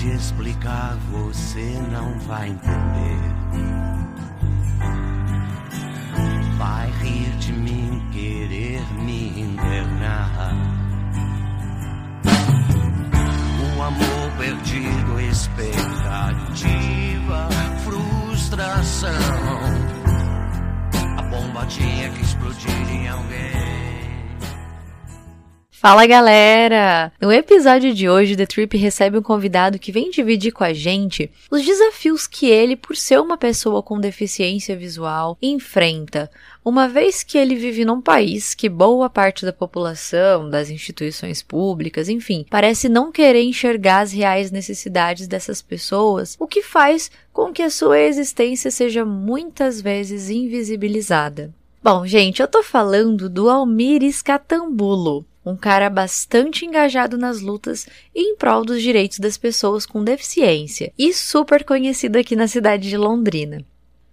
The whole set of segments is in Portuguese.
te explicar, você não vai entender. Vai rir de mim, querer me internar. O amor perdido, expectativa, frustração. A bomba tinha que explodir em alguém. Fala galera! No episódio de hoje, The Trip recebe um convidado que vem dividir com a gente os desafios que ele, por ser uma pessoa com deficiência visual, enfrenta, uma vez que ele vive num país que boa parte da população, das instituições públicas, enfim, parece não querer enxergar as reais necessidades dessas pessoas, o que faz com que a sua existência seja muitas vezes invisibilizada. Bom, gente, eu tô falando do Almir Escatambulo um cara bastante engajado nas lutas em prol dos direitos das pessoas com deficiência e super conhecido aqui na cidade de Londrina.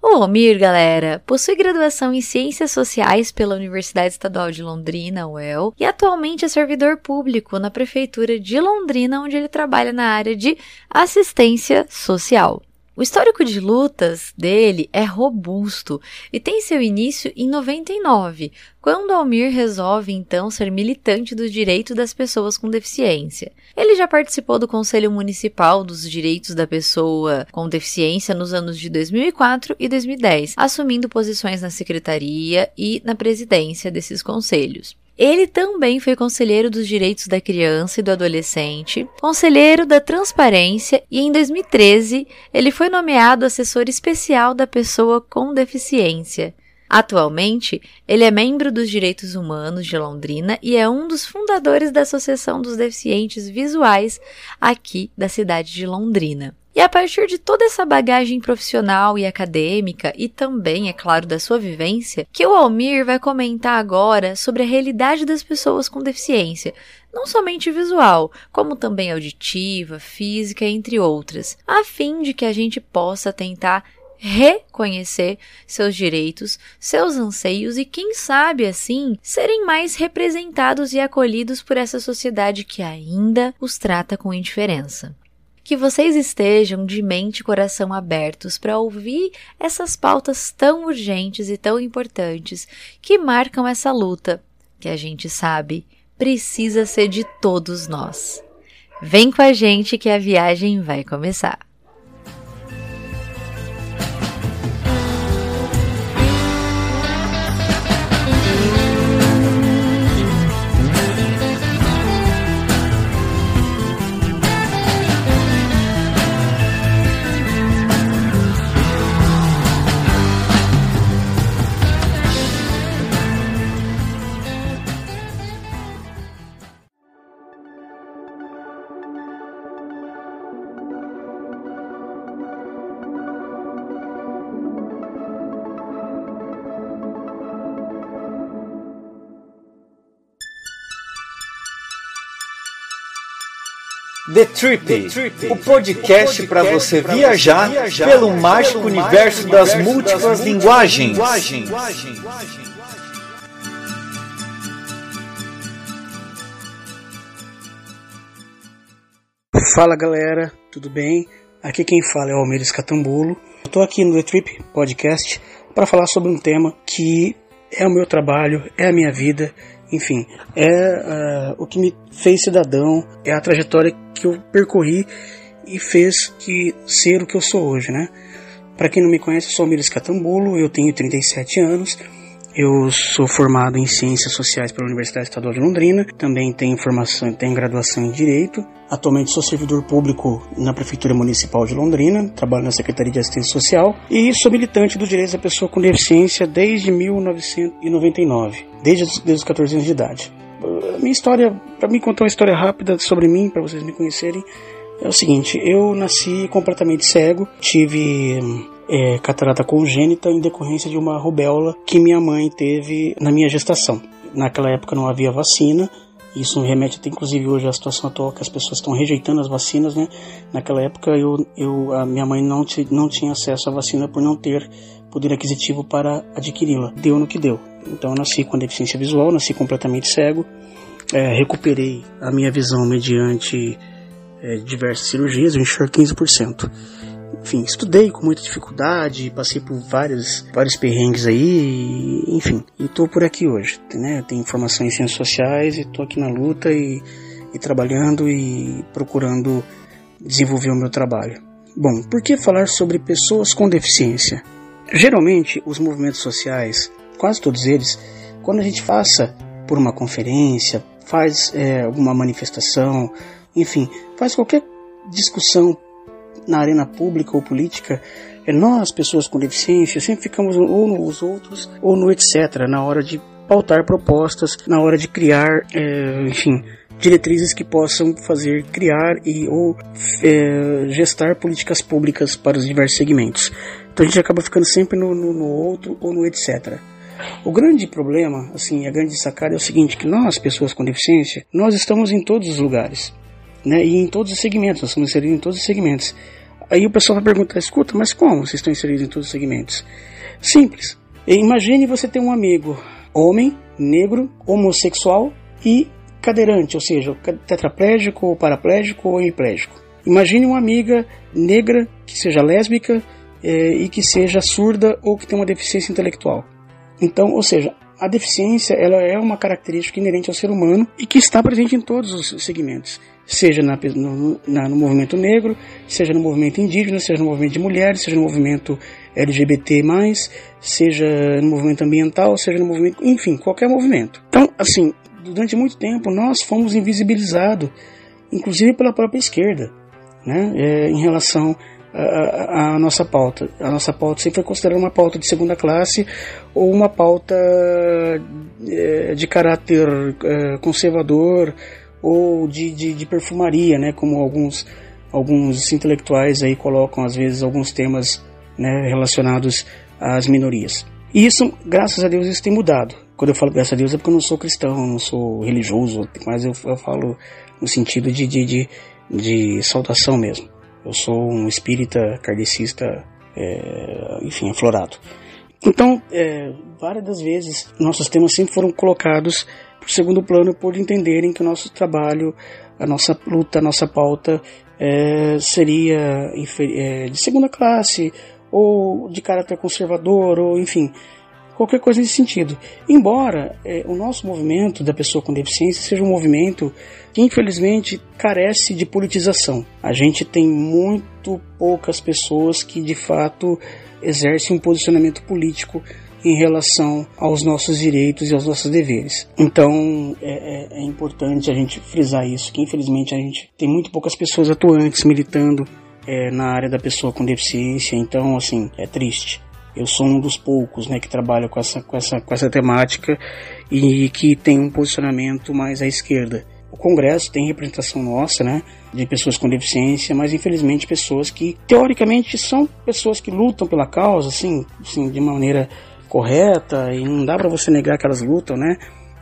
O Almir, galera, possui graduação em Ciências Sociais pela Universidade Estadual de Londrina, UEL, e atualmente é servidor público na Prefeitura de Londrina, onde ele trabalha na área de assistência social. O histórico de lutas dele é robusto e tem seu início em 99, quando Almir resolve então ser militante dos direitos das pessoas com deficiência. Ele já participou do Conselho Municipal dos Direitos da Pessoa com Deficiência nos anos de 2004 e 2010, assumindo posições na secretaria e na presidência desses conselhos. Ele também foi conselheiro dos direitos da criança e do adolescente, conselheiro da transparência e em 2013 ele foi nomeado assessor especial da pessoa com deficiência. Atualmente, ele é membro dos Direitos Humanos de Londrina e é um dos fundadores da Associação dos Deficientes Visuais aqui da cidade de Londrina. E a partir de toda essa bagagem profissional e acadêmica, e também, é claro, da sua vivência, que o Almir vai comentar agora sobre a realidade das pessoas com deficiência, não somente visual, como também auditiva, física, entre outras, a fim de que a gente possa tentar reconhecer seus direitos, seus anseios e, quem sabe assim, serem mais representados e acolhidos por essa sociedade que ainda os trata com indiferença que vocês estejam de mente e coração abertos para ouvir essas pautas tão urgentes e tão importantes que marcam essa luta, que a gente sabe precisa ser de todos nós. Vem com a gente que a viagem vai começar. The Trip, The Trip o podcast para você viajar, viajar pelo mágico universo das múltiplas linguagens. Fala galera, tudo bem? Aqui quem fala é o Almeida Catambulo. Eu tô aqui no The Trip Podcast para falar sobre um tema que é o meu trabalho, é a minha vida enfim, é uh, o que me fez cidadão, é a trajetória que eu percorri e fez que ser o que eu sou hoje, né? Para quem não me conhece, eu sou Miris Catambulo, eu tenho 37 anos, eu sou formado em Ciências Sociais pela Universidade Estadual de Londrina, também tenho formação, tenho graduação em Direito. Atualmente sou servidor público na Prefeitura Municipal de Londrina, trabalho na Secretaria de Assistência Social e sou militante dos direitos da pessoa com deficiência desde 1999, desde, desde os 14 anos de idade. Minha história, para mim contar uma história rápida sobre mim, para vocês me conhecerem, é o seguinte: eu nasci completamente cego, tive é, catarata congênita em decorrência de uma rubéola que minha mãe teve na minha gestação. Naquela época não havia vacina, isso remete até inclusive hoje à situação atual que as pessoas estão rejeitando as vacinas, né? Naquela época eu, eu a minha mãe não, não tinha acesso à vacina por não ter poder aquisitivo para adquiri-la. Deu no que deu. Então eu nasci com deficiência visual, nasci completamente cego, é, recuperei a minha visão mediante é, diversas cirurgias, eu enxergo 15%. Enfim, estudei com muita dificuldade, passei por vários, vários perrengues aí, enfim, e tô por aqui hoje, né? Tenho formação em ciências sociais e tô aqui na luta e, e trabalhando e procurando desenvolver o meu trabalho. Bom, por que falar sobre pessoas com deficiência? Geralmente, os movimentos sociais, quase todos eles, quando a gente passa por uma conferência, faz é, alguma manifestação, enfim, faz qualquer discussão na arena pública ou política, é nós, pessoas com deficiência, sempre ficamos ou nos outros ou no etc, na hora de pautar propostas, na hora de criar, é, enfim, diretrizes que possam fazer criar e ou é, gestar políticas públicas para os diversos segmentos. Então a gente acaba ficando sempre no, no, no outro ou no etc. O grande problema, assim, a grande sacada é o seguinte, que nós, pessoas com deficiência, nós estamos em todos os lugares, né? E em todos os segmentos, nós estamos inseridos em todos os segmentos. Aí o pessoal vai perguntar, escuta, mas como vocês estão inseridos em todos os segmentos? Simples. Imagine você ter um amigo homem, negro, homossexual e cadeirante, ou seja, tetraplégico, paraplégico ou hemiplégico. Imagine uma amiga negra que seja lésbica é, e que seja surda ou que tenha uma deficiência intelectual. Então, ou seja, a deficiência ela é uma característica inerente ao ser humano e que está presente em todos os segmentos, seja na, no, na, no, movimento negro, seja no movimento indígena, seja no movimento de mulheres, seja no movimento LGBT+, seja no movimento ambiental, seja no movimento, enfim, qualquer movimento. Então, assim, durante muito tempo nós fomos invisibilizados, inclusive pela própria esquerda, né, é, em relação à, à nossa pauta. A nossa pauta sempre foi considerada uma pauta de segunda classe ou uma pauta é, de caráter é, conservador ou de, de, de, perfumaria, né, como alguns, alguns intelectuais aí colocam às vezes alguns temas né, relacionados às minorias. E isso, graças a Deus, isso tem mudado. Quando eu falo graças a Deus é porque eu não sou cristão, não sou religioso, mas eu, eu falo no sentido de, de, de, de, saudação mesmo. Eu sou um espírita kardecista, é, enfim, aflorado. Então, é, várias das vezes, nossos temas sempre foram colocados para o segundo plano por entenderem que o nosso trabalho, a nossa luta, a nossa pauta é, seria é, de segunda classe ou de caráter conservador, ou enfim, qualquer coisa nesse sentido. Embora é, o nosso movimento da pessoa com deficiência seja um movimento que infelizmente carece de politização. A gente tem muito poucas pessoas que de fato exercem um posicionamento político em relação aos nossos direitos e aos nossos deveres. Então é, é, é importante a gente frisar isso, que infelizmente a gente tem muito poucas pessoas atuantes militando é, na área da pessoa com deficiência, então assim é triste. Eu sou um dos poucos né, que trabalha com essa, com, essa, com essa temática e que tem um posicionamento mais à esquerda. O Congresso tem representação nossa, né, de pessoas com deficiência, mas infelizmente pessoas que teoricamente são pessoas que lutam pela causa, assim, assim de maneira correta e não dá para você negar que elas lutam, né?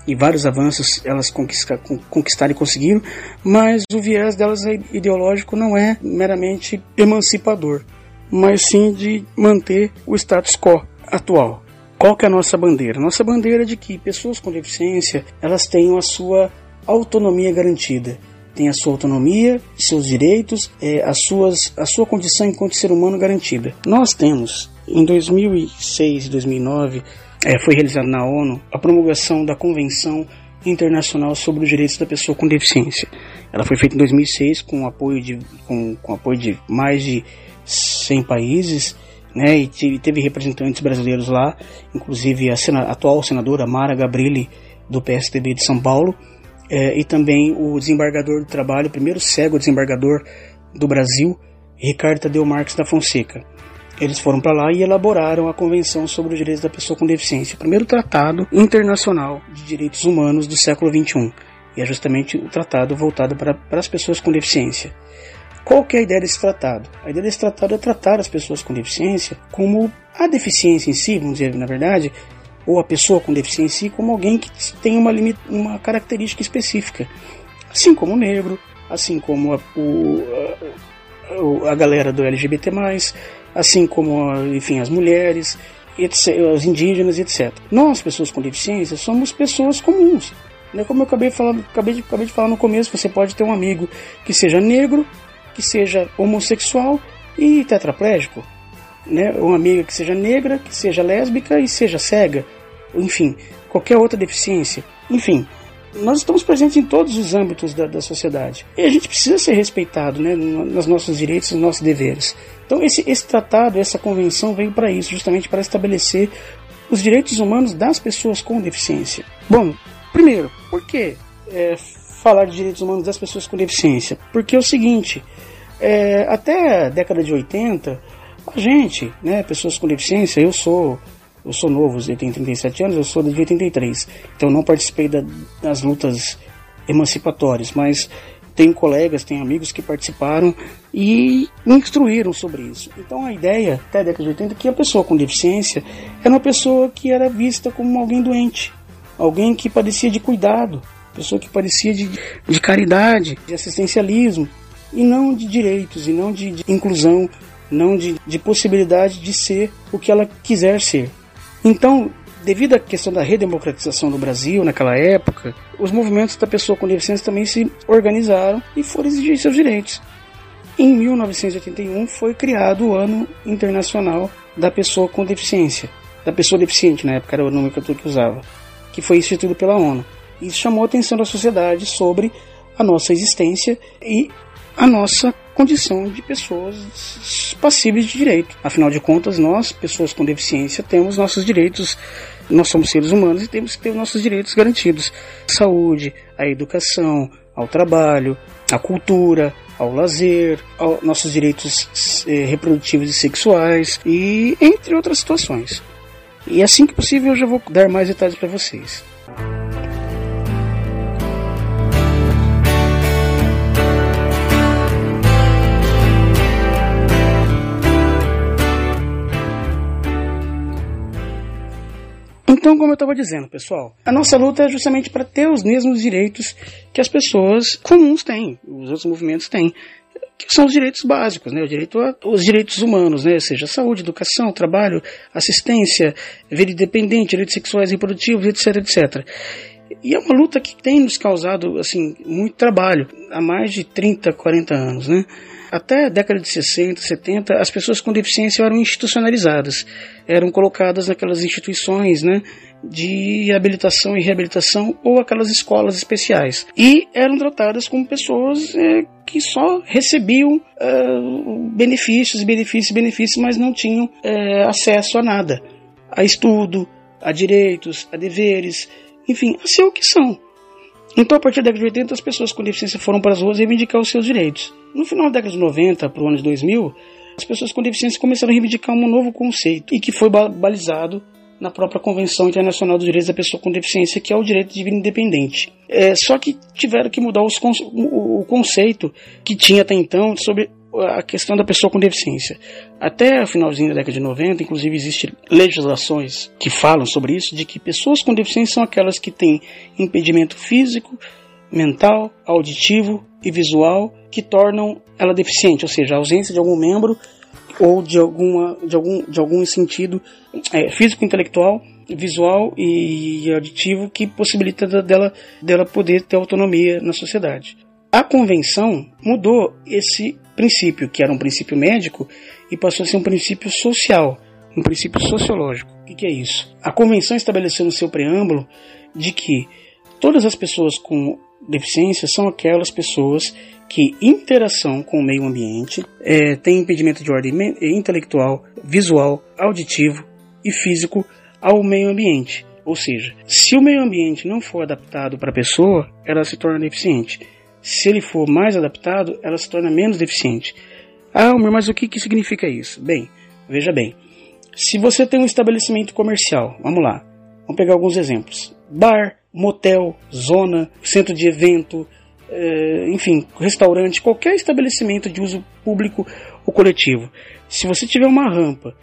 E vários avanços elas conquistaram e conseguiram, mas o viés delas ideológico não é meramente emancipador mas sim de manter o status quo atual. Qual que é a nossa bandeira? Nossa bandeira é de que pessoas com deficiência elas tenham a sua autonomia garantida, tem a sua autonomia, seus direitos, é, as suas, a sua condição enquanto ser humano garantida. Nós temos, em 2006 e 2009, é, foi realizada na ONU a promulgação da Convenção Internacional sobre os Direitos da Pessoa com Deficiência. Ela foi feita em 2006 com apoio de, com, com apoio de mais de 100 países, né, e teve representantes brasileiros lá, inclusive a, sena, a atual senadora Mara Gabrilli, do PSDB de São Paulo, é, e também o desembargador do trabalho, o primeiro cego desembargador do Brasil, Ricardo Tadeu Marques da Fonseca. Eles foram para lá e elaboraram a Convenção sobre os Direitos da Pessoa com Deficiência, o primeiro tratado internacional de direitos humanos do século XXI. E é justamente o tratado voltado para, para as pessoas com deficiência. Qual que é a ideia desse tratado? A ideia desse tratado é tratar as pessoas com deficiência como a deficiência em si, vamos dizer na verdade, ou a pessoa com deficiência em si como alguém que tem uma, limit, uma característica específica. Assim como o negro, assim como a, o, a, a galera do LGBT+, assim como, enfim, as mulheres, etc, os indígenas, etc. Nós, pessoas com deficiência, somos pessoas comuns. Né? Como eu acabei, falando, acabei, de, acabei de falar no começo, você pode ter um amigo que seja negro, que seja homossexual e tetraplégico. Né? Uma amiga que seja negra, que seja lésbica e seja cega. Enfim, qualquer outra deficiência. Enfim, nós estamos presentes em todos os âmbitos da, da sociedade. E a gente precisa ser respeitado né, nos nossos direitos e nos nossos deveres. Então, esse, esse tratado, essa convenção veio para isso, justamente para estabelecer os direitos humanos das pessoas com deficiência. Bom, primeiro, por que é, falar de direitos humanos das pessoas com deficiência? Porque é o seguinte: é, até a década de 80, a gente, né, pessoas com deficiência, eu sou eu sou novo, eu tenho 37 anos, eu sou de 83, então não participei da, das lutas emancipatórias, mas tenho colegas, tenho amigos que participaram e me instruíram sobre isso. Então a ideia, até a década de 80, é que a pessoa com deficiência era uma pessoa que era vista como alguém doente, alguém que padecia de cuidado, pessoa que parecia de, de caridade, de assistencialismo, e não de direitos, e não de, de inclusão, não de, de possibilidade de ser o que ela quiser ser. Então, devido à questão da redemocratização do Brasil naquela época, os movimentos da pessoa com deficiência também se organizaram e foram exigir seus direitos. Em 1981 foi criado o Ano Internacional da Pessoa com Deficiência, da pessoa deficiente, na época era o nome que usava, que foi instituído pela ONU. Isso chamou a atenção da sociedade sobre a nossa existência e a nossa condição de pessoas passíveis de direito. Afinal de contas, nós, pessoas com deficiência, temos nossos direitos, nós somos seres humanos e temos que ter nossos direitos garantidos. Saúde, a educação, ao trabalho, à cultura, ao lazer, aos nossos direitos eh, reprodutivos e sexuais e entre outras situações. E assim que possível eu já vou dar mais detalhes para vocês. Então, como eu estava dizendo, pessoal, a nossa luta é justamente para ter os mesmos direitos que as pessoas comuns têm, os outros movimentos têm que são os direitos básicos, né? O direito a, os direitos humanos, né? Ou seja, saúde, educação, trabalho, assistência, vida independente, direitos sexuais e reprodutivos, etc, etc. E é uma luta que tem nos causado, assim, muito trabalho há mais de 30, 40 anos, né? Até a década de 60, 70, as pessoas com deficiência eram institucionalizadas, eram colocadas naquelas instituições, né, de habilitação e reabilitação ou aquelas escolas especiais e eram tratadas como pessoas é, que só recebiam é, benefícios, benefícios, benefícios, mas não tinham é, acesso a nada, a estudo, a direitos, a deveres, enfim, a ser o que são. Então, a partir da década de 80, as pessoas com deficiência foram para as ruas reivindicar os seus direitos. No final da década de 90 para o ano de 2000, as pessoas com deficiência começaram a reivindicar um novo conceito e que foi balizado na própria Convenção Internacional dos Direitos da Pessoa com Deficiência, que é o direito de vida independente. É, só que tiveram que mudar os, o conceito que tinha até então sobre a questão da pessoa com deficiência. Até o finalzinho da década de 90, inclusive, existem legislações que falam sobre isso, de que pessoas com deficiência são aquelas que têm impedimento físico, mental, auditivo e visual que tornam ela deficiente, ou seja, a ausência de algum membro ou de, alguma, de, algum, de algum sentido é, físico, intelectual, visual e auditivo que possibilita dela, dela poder ter autonomia na sociedade. A convenção mudou esse princípio, que era um princípio médico, e passou a ser um princípio social, um princípio sociológico. O que, é isso? A convenção estabeleceu no seu preâmbulo de que todas as pessoas com deficiência são aquelas pessoas que interação com o meio ambiente é, têm impedimento de ordem intelectual, visual, auditivo e físico ao meio ambiente. Ou seja, se o meio ambiente não for adaptado para a pessoa, ela se torna deficiente. Se ele for mais adaptado, ela se torna menos deficiente. Ah, mas o que, que significa isso? Bem, veja bem. Se você tem um estabelecimento comercial, vamos lá, vamos pegar alguns exemplos: bar, motel, zona, centro de evento, é, enfim, restaurante, qualquer estabelecimento de uso público ou coletivo. Se você tiver uma rampa,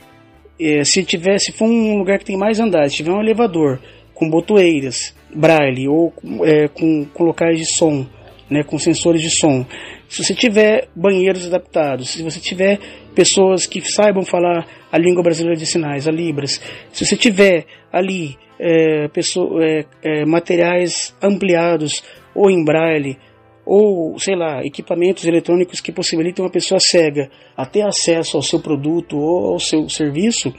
é, se tiver, se for um lugar que tem mais andares, tiver um elevador com botoeiras, braille ou é, com, com locais de som, né, com sensores de som. se você tiver banheiros adaptados, se você tiver pessoas que saibam falar a língua brasileira de sinais, a Libras, se você tiver ali é, pessoa, é, é, materiais ampliados ou em braille, ou, sei lá, equipamentos eletrônicos que possibilitam uma pessoa cega a ter acesso ao seu produto ou ao seu serviço,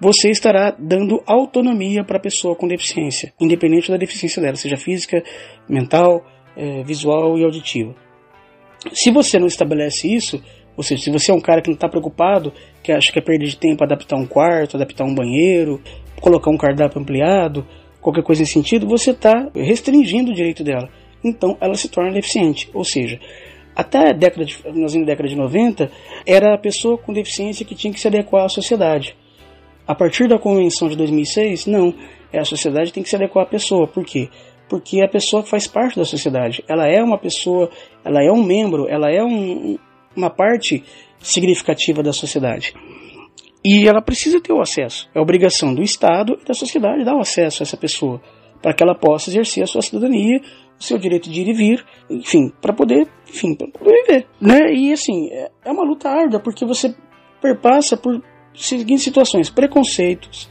você estará dando autonomia para a pessoa com deficiência, independente da deficiência dela, seja física, mental, é, visual e auditiva. Se você não estabelece isso, ou seja, se você é um cara que não está preocupado, que acha que é perda de tempo adaptar um quarto, adaptar um banheiro, colocar um cardápio ampliado, qualquer coisa nesse sentido, você está restringindo o direito dela. Então ela se torna deficiente. Ou seja, até a década de, nós na década de 90, era a pessoa com deficiência que tinha que se adequar à sociedade. A partir da convenção de 2006, não. É a sociedade tem que se adequar à pessoa. Por quê? Porque a pessoa faz parte da sociedade. Ela é uma pessoa, ela é um membro, ela é um, uma parte significativa da sociedade. E ela precisa ter o acesso. É obrigação do Estado e da sociedade dar o acesso a essa pessoa, para que ela possa exercer a sua cidadania, o seu direito de ir e vir, enfim, para poder, enfim, poder viver, né? E assim, é uma luta árdua porque você perpassa por seguintes situações: preconceitos,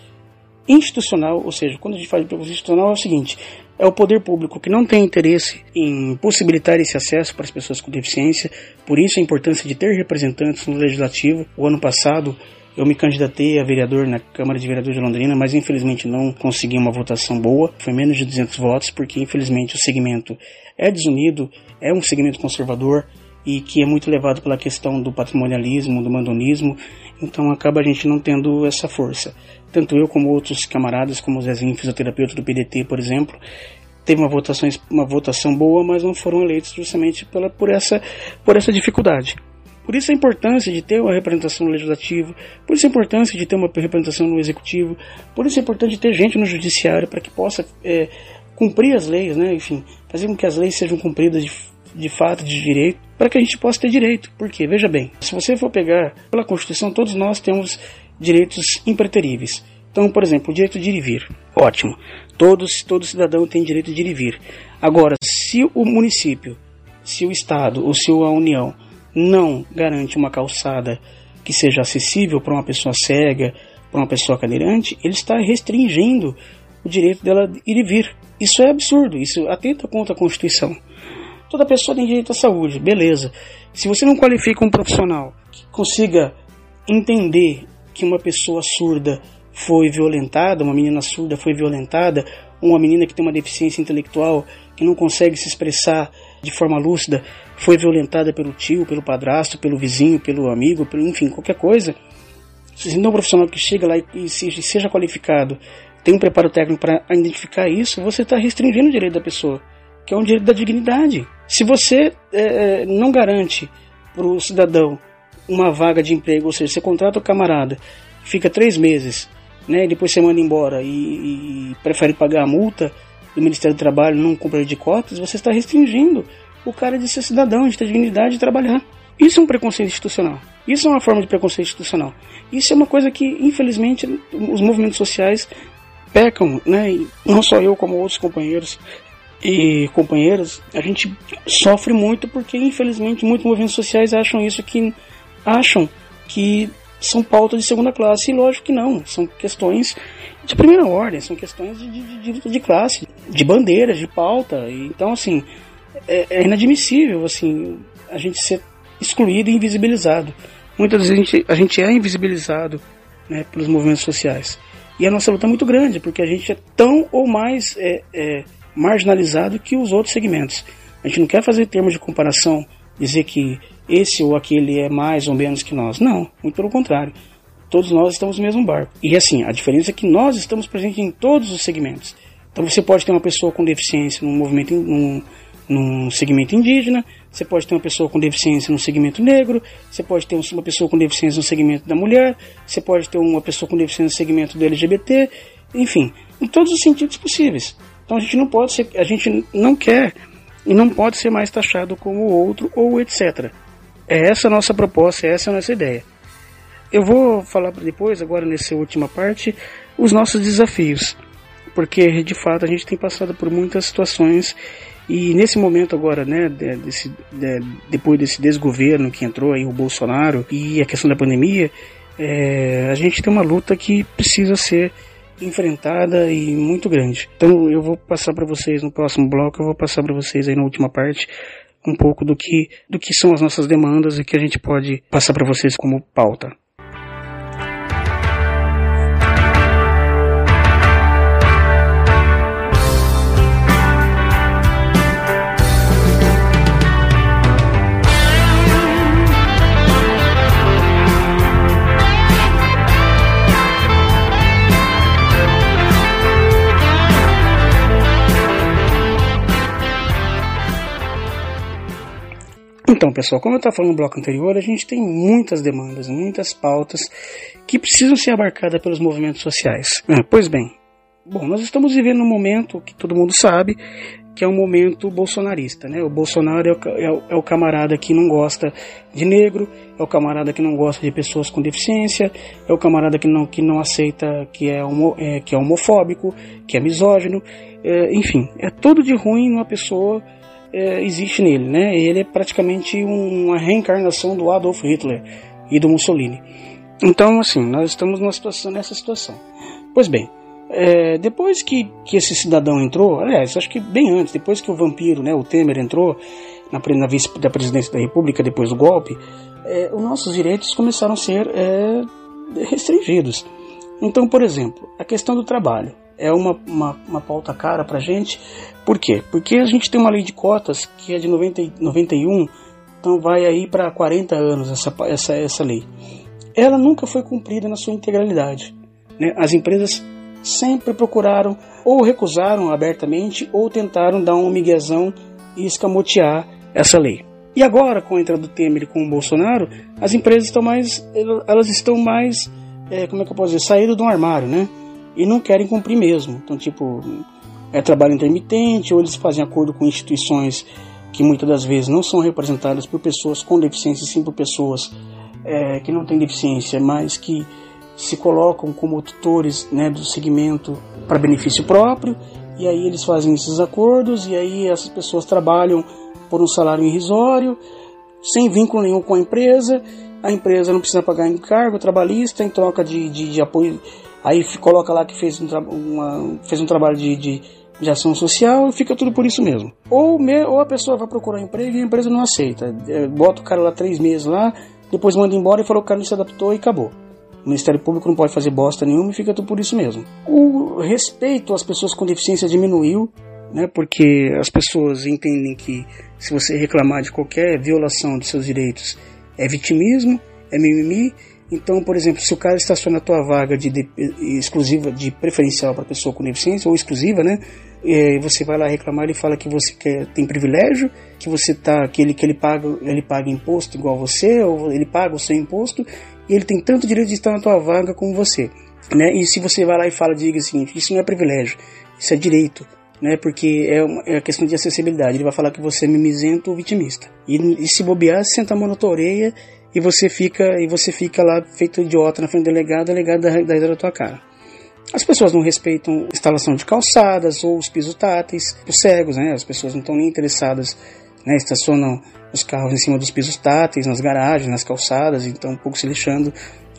institucional, ou seja, quando a gente fala de preconceito institucional é o seguinte: é o poder público que não tem interesse em possibilitar esse acesso para as pessoas com deficiência, por isso a importância de ter representantes no legislativo. O ano passado eu me candidatei a vereador na Câmara de Vereadores de Londrina, mas infelizmente não consegui uma votação boa. Foi menos de 200 votos, porque infelizmente o segmento é desunido, é um segmento conservador e que é muito levado pela questão do patrimonialismo, do mandonismo, então acaba a gente não tendo essa força. Tanto eu como outros camaradas, como o Zezinho, fisioterapeuta do PDT, por exemplo, teve uma votação, uma votação boa, mas não foram eleitos justamente pela, por, essa, por essa dificuldade. Por isso a importância de ter uma representação no legislativo, por isso a importância de ter uma representação no executivo, por isso é importante ter gente no judiciário para que possa é, cumprir as leis, né? enfim, fazer com que as leis sejam cumpridas de, de fato, de direito, para que a gente possa ter direito. Porque, veja bem, se você for pegar pela Constituição, todos nós temos direitos impreteríveis. Então, por exemplo, o direito de ir e vir. Ótimo. Todos, todo cidadão tem direito de ir e vir. Agora, se o município, se o Estado ou se a União não garante uma calçada que seja acessível para uma pessoa cega, para uma pessoa cadeirante, ele está restringindo o direito dela ir e vir. Isso é absurdo, isso atenta contra a Constituição. Toda pessoa tem direito à saúde, beleza. Se você não qualifica um profissional que consiga entender que uma pessoa surda foi violentada, uma menina surda foi violentada, uma menina que tem uma deficiência intelectual que não consegue se expressar de forma lúcida, foi violentada pelo tio, pelo padrasto, pelo vizinho, pelo amigo, pelo, enfim, qualquer coisa, se não é um profissional que chega lá e, e seja qualificado, tem um preparo técnico para identificar isso, você está restringindo o direito da pessoa, que é um direito da dignidade. Se você é, é não garante para o cidadão uma vaga de emprego, ou seja, você contrata o camarada, fica três meses, né, depois você manda embora e, e prefere pagar a multa do Ministério do Trabalho, não cumprir de cotas, você está restringindo o cara de ser cidadão, de ter dignidade de trabalhar. Isso é um preconceito institucional. Isso é uma forma de preconceito institucional. Isso é uma coisa que, infelizmente, os movimentos sociais pecam, né? E não só eu, como outros companheiros e companheiras, a gente sofre muito porque, infelizmente, muitos movimentos sociais acham isso que acham que são pautas de segunda classe. E lógico que não, são questões de primeira ordem, são questões de, de, de, de classe, de bandeiras, de pauta. Então, assim, é, é inadmissível assim a gente ser excluído e invisibilizado. Muitas vezes a gente, a gente é invisibilizado né, pelos movimentos sociais. E a nossa luta é muito grande, porque a gente é tão ou mais é, é, marginalizado que os outros segmentos. A gente não quer fazer termos de comparação, dizer que esse ou aquele é mais ou menos que nós. Não, muito pelo contrário. Todos nós estamos no mesmo barco. E assim, a diferença é que nós estamos presentes em todos os segmentos. Então você pode ter uma pessoa com deficiência num movimento, num, num segmento indígena, você pode ter uma pessoa com deficiência no segmento negro, você pode ter uma pessoa com deficiência no segmento da mulher, você pode ter uma pessoa com deficiência no segmento do LGBT, enfim, em todos os sentidos possíveis. Então a gente não pode ser, a gente não quer e não pode ser mais taxado como outro ou etc. É essa a nossa proposta, é essa a nossa ideia. Eu vou falar depois, agora nessa última parte, os nossos desafios, porque de fato a gente tem passado por muitas situações E nesse momento agora, né, desse, de, depois desse desgoverno que entrou aí o Bolsonaro e a questão da pandemia, é, a gente tem uma luta que precisa ser enfrentada e muito grande. Então eu vou passar para vocês no próximo bloco, eu vou passar para vocês aí na última parte um pouco do que do que são as nossas demandas e que a gente pode passar para vocês como pauta. Então, pessoal, como eu estava falando no bloco anterior, a gente tem muitas demandas, muitas pautas que precisam ser abarcadas pelos movimentos sociais. Ah, pois bem, bom, nós estamos vivendo um momento que todo mundo sabe que é um momento bolsonarista, né? O Bolsonaro é o, é, o, é o, camarada que não gosta de negro, é o camarada que não gosta de pessoas com deficiência, é o camarada que não, que não aceita que é, homo, é que é homofóbico, que é misógino, é, enfim, é tudo de ruim numa pessoa é, existe nele, né? Ele é praticamente uma reencarnação do Adolf Hitler e do Mussolini. Então, assim, nós estamos situação, nessa situação. Pois bem, é, depois que, que esse cidadão entrou, aliás, acho que bem antes, depois que o vampiro, né, o Temer entrou na, na vice da presidência da República depois do golpe, é, os nossos direitos começaram a ser é, restringidos. Então, por exemplo, a questão do trabalho é uma, uma, uma pauta cara para gente. Por quê? Porque a gente tem uma lei de cotas que é de 90, 91, então vai aí para 40 anos essa, essa, essa lei. Ela nunca foi cumprida na sua integralidade. Né? As empresas sempre procuraram ou recusaram abertamente ou tentaram dar um miguezão e escamotear essa lei. E agora, com a entrada do Temer e com o Bolsonaro, as empresas estão mais, elas estão mais, é, como é que eu posso dizer, saíram do armário, né? E não querem cumprir mesmo. Então, tipo, é trabalho intermitente, ou eles fazem acordo com instituições que muitas das vezes não são representadas por pessoas com deficiência, sim por pessoas é, que não têm deficiência, mas que se colocam como tutores né, do segmento para benefício próprio, e aí eles fazem esses acordos, e aí essas pessoas trabalham por um salário irrisório, sem vínculo nenhum com a empresa, a empresa não precisa pagar encargo trabalhista em troca de, de, de apoio Aí coloca lá que fez um, uma, fez um trabalho de, de, de, ação social e fica tudo por isso mesmo. Ou, me, ou a pessoa vai procurar emprego e a empresa não aceita. É, bota o cara lá três meses lá, depois manda embora e falou que o cara não se adaptou e acabou. O Ministério Público não pode fazer bosta nenhuma e fica tudo por isso mesmo. O respeito às pessoas com deficiência diminuiu, né, porque as pessoas entendem que se você reclamar de qualquer violação de seus direitos é vitimismo, é mimimi, então, por exemplo, se o cara estaciona a tua vaga de, de exclusiva, de preferencial para pessoa com deficiência, ou exclusiva, né? E você vai lá reclamar, ele fala que você quer, tem privilégio, que você tá, que ele, que ele paga, ele paga imposto igual você, ou ele paga o seu imposto, e ele tem tanto direito de estar na tua vaga como você. Né? E se você vai lá e fala, diga o seguinte, isso não é privilégio, isso é direito, né? Porque é, uma, é questão de acessibilidade. Ele vai falar que você é mimizento ou vitimista. E, e se bobear, senta a mão na tua orelha e você fica e você fica lá feito idiota na frente do delegado, o delegado dá da tua cara. As pessoas não respeitam instalação de calçadas ou os pisos táteis, os cegos, né? As pessoas não estão nem interessadas, né? Estacionam os carros em cima dos pisos táteis, nas garagens, nas calçadas, então um pouco se lixando.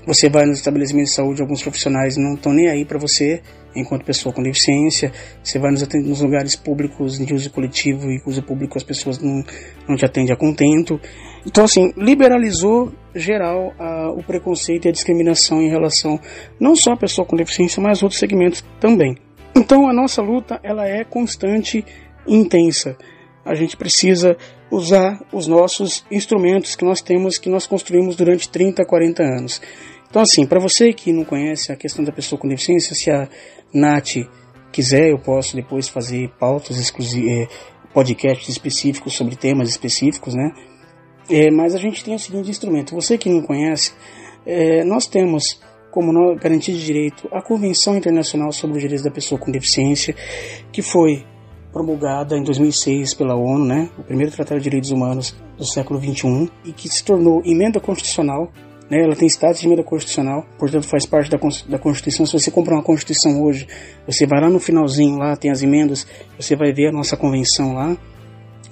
Você vai nos estabelecimentos de saúde, alguns profissionais não estão nem aí para você, enquanto pessoa com deficiência. Você vai nos, nos lugares públicos de uso coletivo e uso público, as pessoas não, não te atendem a contento. Então, assim, liberalizou geral a, o preconceito e a discriminação em relação não só à pessoa com deficiência, mas outros segmentos também. Então, a nossa luta ela é constante e intensa. A gente precisa usar os nossos instrumentos que nós temos, que nós construímos durante 30, 40 anos. Então, assim, para você que não conhece a questão da pessoa com deficiência, se a Nath quiser, eu posso depois fazer pautas exclusivas, eh, podcasts específicos sobre temas específicos, né? É, mas a gente tem o seguinte instrumento. Você que não conhece, é, nós temos como garantia de direito a Convenção Internacional sobre os Direitos da Pessoa com Deficiência, que foi promulgada em 2006 pela ONU, né, o primeiro Tratado de Direitos Humanos do século 21 e que se tornou emenda constitucional. Né, ela tem status de emenda constitucional, portanto faz parte da, da Constituição. Se você comprar uma Constituição hoje, você vai lá no finalzinho, lá tem as emendas, você vai ver a nossa convenção lá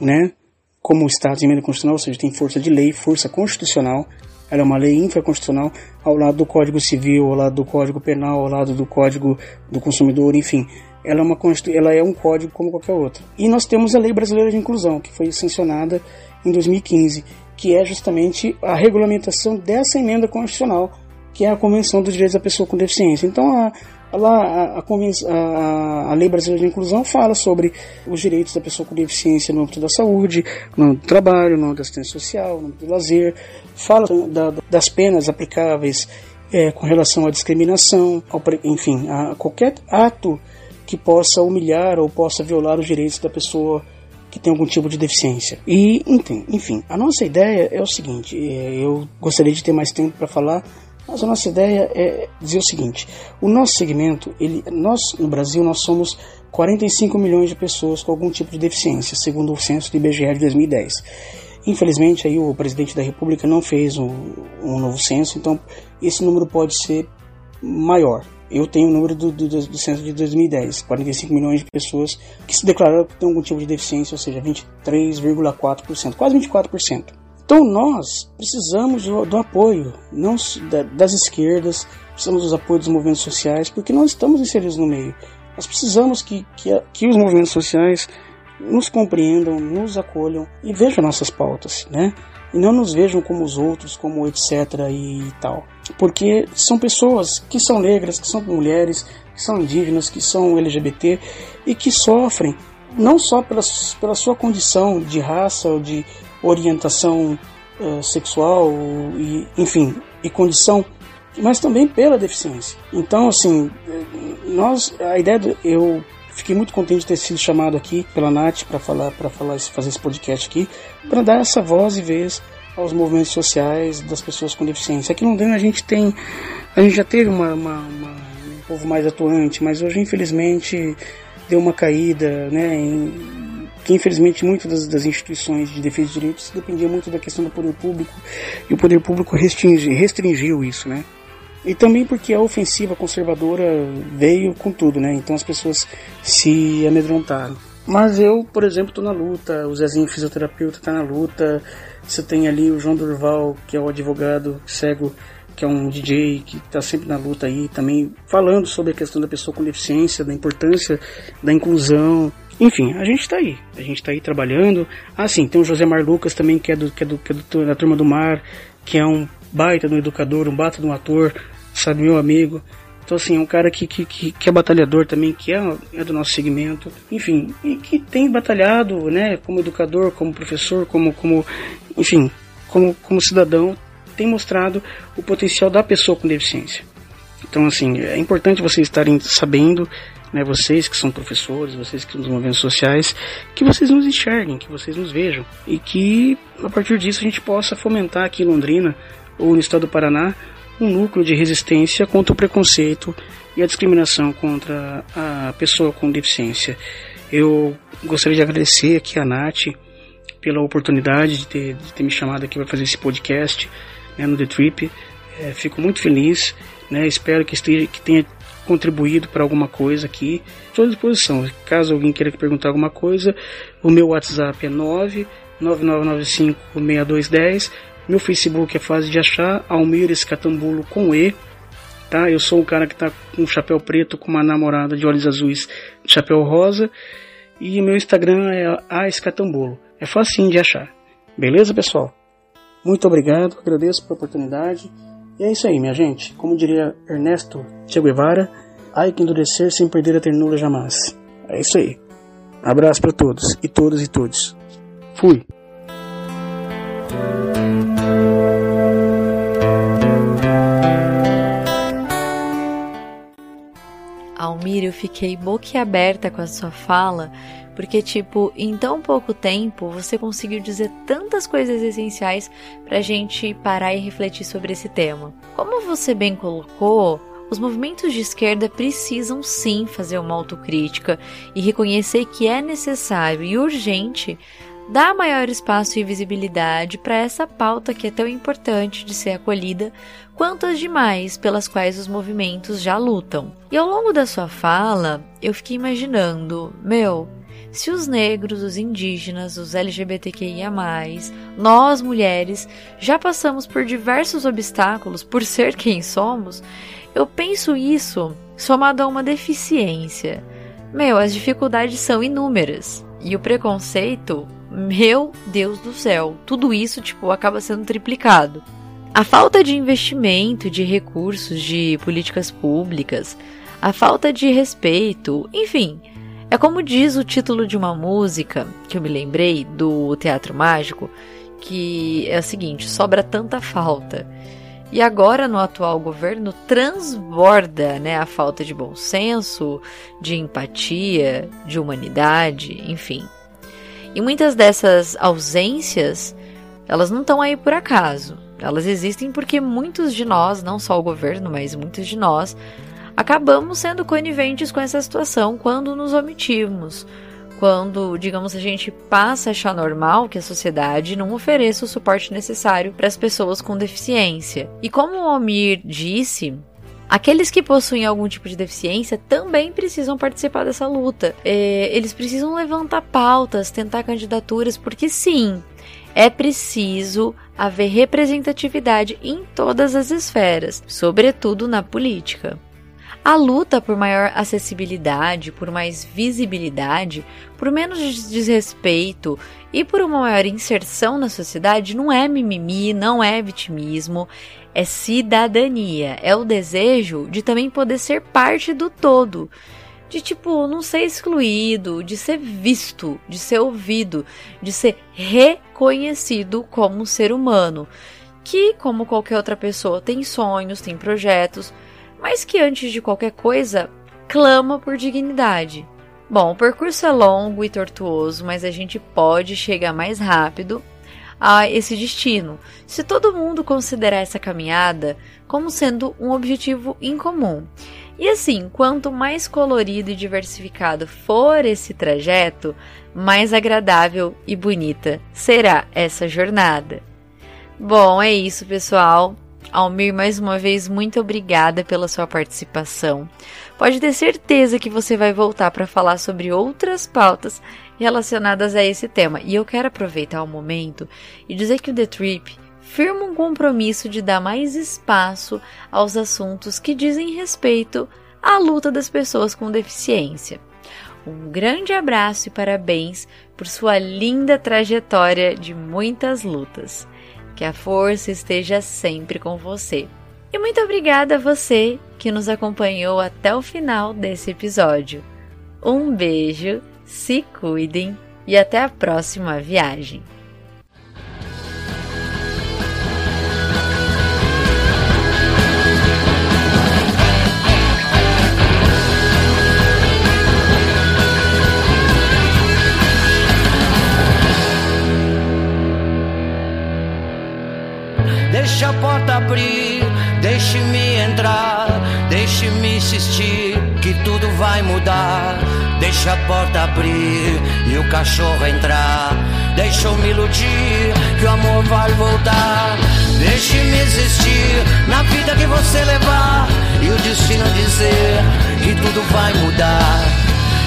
né? Como Estado de emenda constitucional, ou seja, tem força de lei, força constitucional. Ela é uma lei infraconstitucional ao lado do Código Civil, ao lado do Código Penal, ao lado do Código do Consumidor, enfim. Ela é, uma, ela é um código como qualquer outro. E nós temos a Lei Brasileira de Inclusão, que foi sancionada em 2015, que é justamente a regulamentação dessa emenda constitucional, que é a Convenção dos Direitos da Pessoa com Deficiência. Então, a, a, a, a, Lei Brasileira de Inclusão fala sobre os direitos da pessoa com deficiência no âmbito da saúde, no âmbito do trabalho, no âmbito da assistência social, no âmbito do lazer, fala da, das penas aplicáveis é, com relação à discriminação, ao, enfim, a qualquer ato que possa humilhar ou possa violar os direitos da pessoa que tem algum tipo de deficiência. E, enfim, enfim a nossa ideia é o seguinte: é, eu gostaria de ter mais tempo para falar mas a nossa ideia é dizer o seguinte: o nosso segmento, ele, nós no Brasil, nós somos 45 milhões de pessoas com algum tipo de deficiência, segundo o censo do IBGE de 2010. Infelizmente, aí o presidente da República não fez um, um novo censo, então esse número pode ser maior. Eu tenho o número do, do, do, censo de 2010, 45 milhões de pessoas que se declararam que têm algum tipo de deficiência, ou seja, 23,4%, quase 24%. Então nós precisamos do, do apoio, não da, das esquerdas, precisamos dos apoios dos movimentos sociais, porque nós estamos inseridos no meio. Nós precisamos que, que, que os movimentos sociais nos compreendam, nos acolham e vejam nossas pautas, né? E não nos vejam como os outros, como etc e tal. Porque são pessoas que são negras, que são mulheres, que são indígenas, que são LGBT e que sofrem não só pela, pela sua condição de raça ou de orientação uh, sexual e enfim e condição mas também pela deficiência. Então assim nós a ideia do, eu fiquei muito contente de ter sido chamado aqui pela Nath para falar para falar fazer esse podcast aqui para dar essa voz e vez aos movimentos sociais das pessoas com deficiência aqui no Londrina a gente tem a gente já teve uma, uma, uma um povo mais atuante mas hoje infelizmente deu uma caída né em, que infelizmente muitas das, das, instituições de defesa de direitos dependia muito da questão do poder público e o poder público restringiu isso, né? E também porque a ofensiva conservadora veio com tudo, né? Então as pessoas se amedrontaram. Mas eu, por exemplo, estou na luta, o Zezinho fisioterapeuta está na luta, você tem ali o João Durval, que é o advogado cego, que é um DJ que está sempre na luta aí, também falando sobre a questão da pessoa com deficiência, da importância da inclusão, enfim, a gente está aí. A gente está aí trabalhando. Ah, sim, tem o José Mar Lucas também, que é, do, que é, do, que é do, da Turma do Mar, que é um baita de um educador, um baita de um ator, sabe, meu amigo. Então, assim, é um cara que, que, que, é batalhador também, que é, é do nosso segmento. Enfim, e que tem batalhado, né, como educador, como professor, como, como enfim, como, como cidadão, tem mostrado o potencial da pessoa com deficiência. Então, assim, é importante vocês estarem sabendo né, vocês que são professores, vocês que são dos movimentos sociais, que vocês nos enxerguem, que vocês nos vejam e que a partir disso a gente possa fomentar aqui em Londrina ou no estado do Paraná um núcleo de resistência contra o preconceito e a discriminação contra a pessoa com deficiência. Eu gostaria de agradecer aqui a Nath pela oportunidade de ter, de ter me chamado aqui para fazer esse podcast né, no The Trip. É, fico muito feliz, né, espero que, esteja, que tenha contribuído para alguma coisa aqui, estou à disposição. Caso alguém queira perguntar alguma coisa, o meu WhatsApp é 999956210. Meu Facebook é fácil de achar, Almir Escatambulo com E. Tá? Eu sou um cara que está com um chapéu preto com uma namorada de olhos azuis, chapéu rosa. E meu Instagram é a Escatambulo. É facinho de achar. Beleza, pessoal? Muito obrigado, agradeço pela oportunidade. E é isso aí, minha gente. Como diria Ernesto Che Guevara, ai que endurecer sem perder a ternura jamais. É isso aí. Abraço para todos e todas e todos. Fui. Almir, eu fiquei boquiaberta com a sua fala porque, tipo, em tão pouco tempo você conseguiu dizer tantas coisas essenciais pra gente parar e refletir sobre esse tema. Como você bem colocou, os movimentos de esquerda precisam sim fazer uma autocrítica e reconhecer que é necessário e urgente dar maior espaço e visibilidade para essa pauta que é tão importante de ser acolhida quanto as demais pelas quais os movimentos já lutam. E ao longo da sua fala, eu fiquei imaginando, meu, Se os negros, os indígenas, os LGBTQIA, nós mulheres já passamos por diversos obstáculos por ser quem somos, eu penso isso somado a uma deficiência. Meu, as dificuldades são inúmeras. E o preconceito, meu Deus do céu, tudo isso tipo acaba sendo triplicado. A falta de investimento, de recursos, de políticas públicas, a falta de respeito, enfim, é como diz o título de uma música que eu me lembrei do Teatro Mágico, que é o seguinte: sobra tanta falta. E agora, no atual governo, transborda né, a falta de bom senso, de empatia, de humanidade, enfim. E muitas dessas ausências, elas não estão aí por acaso. Elas existem porque muitos de nós, não só o governo, mas muitos de nós, acabamos sendo coniventes com essa situação quando nos omitimos, quando, digamos, a gente passa a achar normal que a sociedade não ofereça o suporte necessário para as pessoas com deficiência. E como o Almir disse, Aqueles que possuem algum tipo de deficiência também precisam participar dessa luta. É, eles precisam levantar pautas, tentar candidaturas, porque sim, é preciso haver representatividade em todas as esferas, sobretudo na política. A luta por maior acessibilidade, por mais visibilidade, por menos desrespeito e por uma maior inserção na sociedade não é mimimi, não é vitimismo, é cidadania, é o desejo de também poder ser parte do todo. De tipo, não ser excluído, de ser visto, de ser ouvido, de ser reconhecido como ser humano, que, como qualquer outra pessoa, tem sonhos, tem projetos, mas que antes de qualquer coisa clama por dignidade. Bom, o percurso é longo e tortuoso, mas a gente pode chegar mais rápido a esse destino, se todo mundo considerar essa caminhada como sendo um objetivo em comum. E assim, quanto mais colorido e diversificado for esse trajeto, mais agradável e bonita será essa jornada. Bom, é isso, pessoal. Almir, mais uma vez, muito obrigada pela sua participação. Pode ter certeza que você vai voltar para falar sobre outras pautas relacionadas a esse tema. E eu quero aproveitar o momento e dizer que o The Trip firma um compromisso de dar mais espaço aos assuntos que dizem respeito à luta das pessoas com deficiência. Um grande abraço e parabéns por sua linda trajetória de muitas lutas. Que a força esteja sempre com você. E muito obrigada a você que nos acompanhou até o final desse episódio. Um beijo, se cuidem e até a próxima viagem. Porta abrir, deixe-me entrar, deixe-me insistir que tudo vai mudar. Deixa a porta abrir e o cachorro entrar. Deixa eu me iludir que o amor vai voltar. Deixe-me existir na vida que você levar e o destino dizer que tudo vai mudar.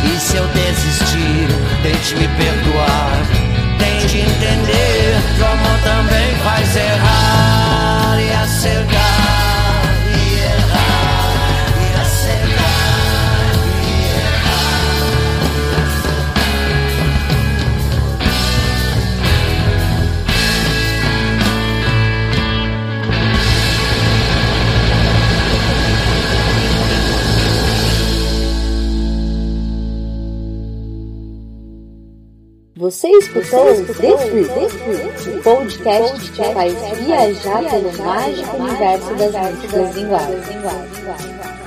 E se eu desistir, tente me perdoar de entender que o amor também faz errar Você escutou The Free, o podcast que faz viajar pelo mágico universo das múltiplas linguagens.